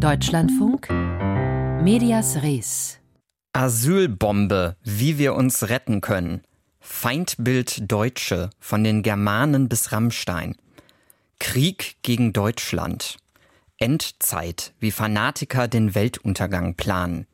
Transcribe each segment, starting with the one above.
Deutschlandfunk Medias Res Asylbombe, wie wir uns retten können. Feindbild Deutsche, von den Germanen bis Rammstein. Krieg gegen Deutschland. Endzeit, wie Fanatiker den Weltuntergang planen.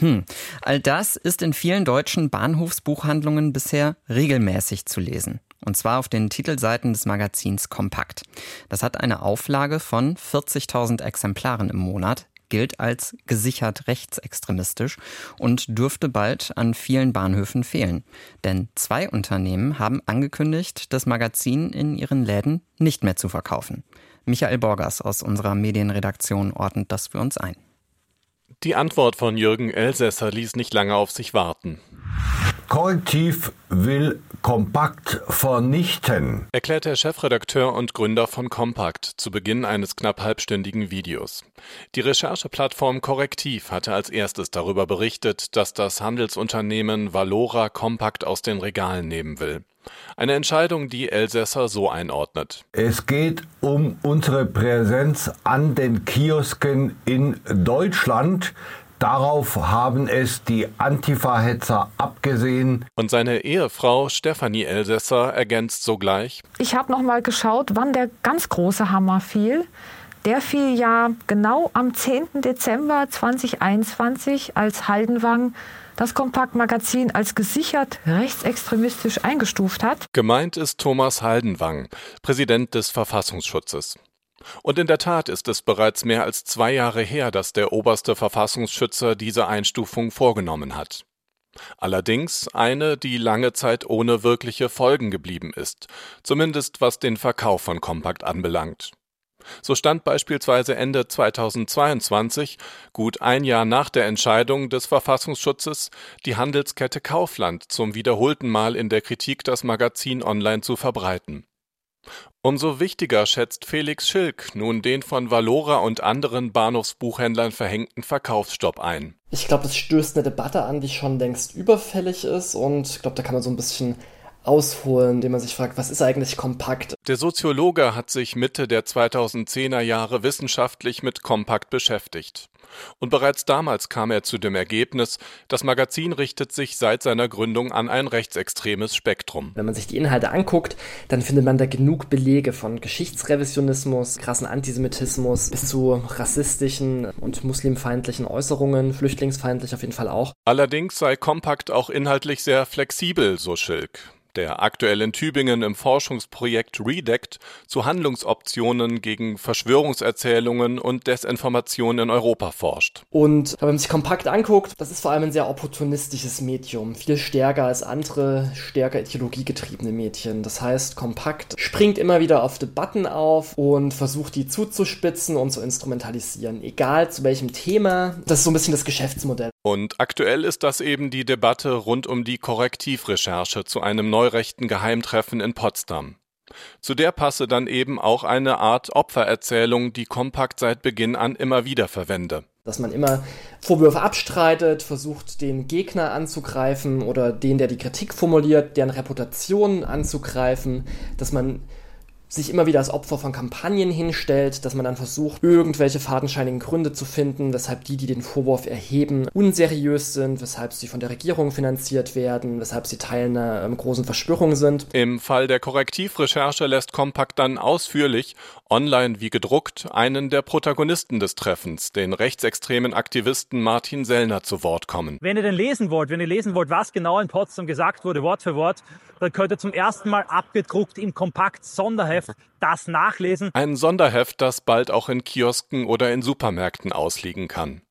Hm, all das ist in vielen deutschen Bahnhofsbuchhandlungen bisher regelmäßig zu lesen. Und zwar auf den Titelseiten des Magazins Kompakt. Das hat eine Auflage von 40.000 Exemplaren im Monat, gilt als gesichert rechtsextremistisch und dürfte bald an vielen Bahnhöfen fehlen. Denn zwei Unternehmen haben angekündigt, das Magazin in ihren Läden nicht mehr zu verkaufen. Michael Borgers aus unserer Medienredaktion ordnet das für uns ein. Die Antwort von Jürgen Elsässer ließ nicht lange auf sich warten. Korrektiv will Kompakt vernichten, erklärt der Chefredakteur und Gründer von Kompakt zu Beginn eines knapp halbstündigen Videos. Die Rechercheplattform Korrektiv hatte als erstes darüber berichtet, dass das Handelsunternehmen Valora Kompakt aus den Regalen nehmen will. Eine Entscheidung, die Elsässer so einordnet. Es geht um unsere Präsenz an den Kiosken in Deutschland. Darauf haben es die Antifa-Hetzer abgesehen. Und seine Ehefrau Stefanie Elsässer ergänzt sogleich. Ich habe noch mal geschaut, wann der ganz große Hammer fiel. Der fiel ja genau am 10. Dezember 2021, als Haldenwang das Kompaktmagazin als gesichert rechtsextremistisch eingestuft hat. Gemeint ist Thomas Haldenwang, Präsident des Verfassungsschutzes. Und in der Tat ist es bereits mehr als zwei Jahre her, dass der oberste Verfassungsschützer diese Einstufung vorgenommen hat. Allerdings eine, die lange Zeit ohne wirkliche Folgen geblieben ist, zumindest was den Verkauf von Kompakt anbelangt. So stand beispielsweise Ende 2022, gut ein Jahr nach der Entscheidung des Verfassungsschutzes, die Handelskette Kaufland zum wiederholten Mal in der Kritik, das Magazin online zu verbreiten. Umso wichtiger schätzt Felix Schilk nun den von Valora und anderen Bahnhofsbuchhändlern verhängten Verkaufsstopp ein. Ich glaube, das stößt eine Debatte an, die schon längst überfällig ist und ich glaube, da kann man so ein bisschen ausholen, indem man sich fragt, was ist eigentlich kompakt? Der Soziologe hat sich Mitte der 2010er Jahre wissenschaftlich mit Kompakt beschäftigt. Und bereits damals kam er zu dem Ergebnis, das Magazin richtet sich seit seiner Gründung an ein rechtsextremes Spektrum. Wenn man sich die Inhalte anguckt, dann findet man da genug Belege von Geschichtsrevisionismus, krassen Antisemitismus bis zu rassistischen und muslimfeindlichen Äußerungen, flüchtlingsfeindlich auf jeden Fall auch. Allerdings sei Kompakt auch inhaltlich sehr flexibel, so Schilk der aktuell in Tübingen im Forschungsprojekt REDECT zu Handlungsoptionen gegen Verschwörungserzählungen und Desinformation in Europa forscht. Und wenn man sich kompakt anguckt, das ist vor allem ein sehr opportunistisches Medium, viel stärker als andere, stärker ideologiegetriebene Medien. Das heißt, kompakt springt immer wieder auf Debatten auf und versucht die zuzuspitzen und zu instrumentalisieren, egal zu welchem Thema. Das ist so ein bisschen das Geschäftsmodell. Und aktuell ist das eben die Debatte rund um die Korrektivrecherche zu einem neurechten Geheimtreffen in Potsdam. Zu der passe dann eben auch eine Art Opfererzählung, die Kompakt seit Beginn an immer wieder verwende. Dass man immer Vorwürfe abstreitet, versucht den Gegner anzugreifen oder den, der die Kritik formuliert, deren Reputation anzugreifen, dass man sich immer wieder als Opfer von Kampagnen hinstellt, dass man dann versucht, irgendwelche fadenscheinigen Gründe zu finden, weshalb die, die den Vorwurf erheben, unseriös sind, weshalb sie von der Regierung finanziert werden, weshalb sie Teil einer ähm, großen Verschwörung sind. Im Fall der Korrektivrecherche lässt Kompakt dann ausführlich, online wie gedruckt, einen der Protagonisten des Treffens, den rechtsextremen Aktivisten Martin Sellner, zu Wort kommen. Wenn ihr denn lesen wollt, wenn ihr lesen wollt, was genau in Potsdam gesagt wurde, Wort für Wort, dann könnt ihr zum ersten Mal abgedruckt im Kompakt Sonderheft das nachlesen. Ein Sonderheft, das bald auch in Kiosken oder in Supermärkten ausliegen kann.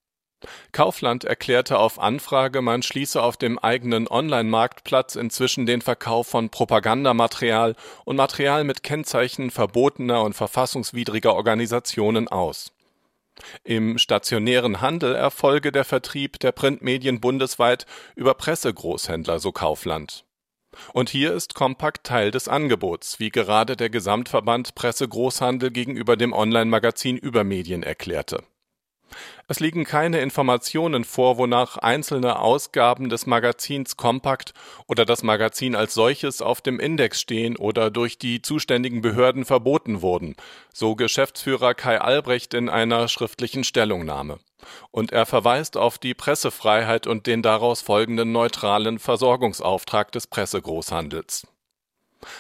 Kaufland erklärte auf Anfrage, man schließe auf dem eigenen Online-Marktplatz inzwischen den Verkauf von Propagandamaterial und Material mit Kennzeichen verbotener und verfassungswidriger Organisationen aus. Im stationären Handel erfolge der Vertrieb der Printmedien bundesweit über Pressegroßhändler, so Kaufland. Und hier ist Kompakt Teil des Angebots, wie gerade der Gesamtverband Presse Großhandel gegenüber dem Online-Magazin Übermedien erklärte. Es liegen keine Informationen vor, wonach einzelne Ausgaben des Magazins Kompakt oder das Magazin als solches auf dem Index stehen oder durch die zuständigen Behörden verboten wurden, so Geschäftsführer Kai Albrecht in einer schriftlichen Stellungnahme. Und er verweist auf die Pressefreiheit und den daraus folgenden neutralen Versorgungsauftrag des Pressegroßhandels.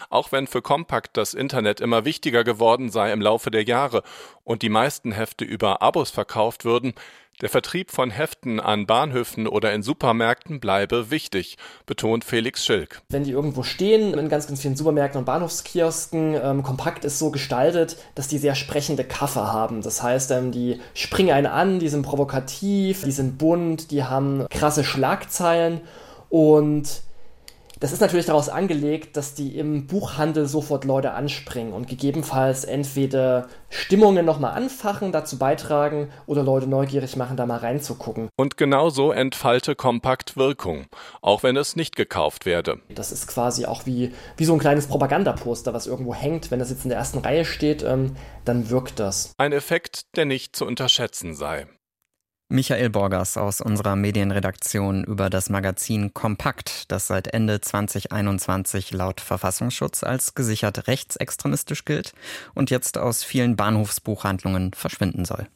Auch wenn für Kompakt das Internet immer wichtiger geworden sei im Laufe der Jahre und die meisten Hefte über Abos verkauft würden, der Vertrieb von Heften an Bahnhöfen oder in Supermärkten bleibe wichtig, betont Felix Schilk. Wenn die irgendwo stehen, in ganz, ganz vielen Supermärkten und Bahnhofskiosken, ähm, Kompakt ist so gestaltet, dass die sehr sprechende Kaffer haben. Das heißt, ähm, die springen einen an, die sind provokativ, die sind bunt, die haben krasse Schlagzeilen und das ist natürlich daraus angelegt, dass die im Buchhandel sofort Leute anspringen und gegebenenfalls entweder Stimmungen nochmal anfachen, dazu beitragen oder Leute neugierig machen, da mal reinzugucken. Und genauso entfalte Kompakt Wirkung, auch wenn es nicht gekauft werde. Das ist quasi auch wie, wie so ein kleines Propagandaposter, was irgendwo hängt. Wenn das jetzt in der ersten Reihe steht, ähm, dann wirkt das. Ein Effekt, der nicht zu unterschätzen sei. Michael Borgers aus unserer Medienredaktion über das Magazin Kompakt, das seit Ende 2021 laut Verfassungsschutz als gesichert rechtsextremistisch gilt und jetzt aus vielen Bahnhofsbuchhandlungen verschwinden soll.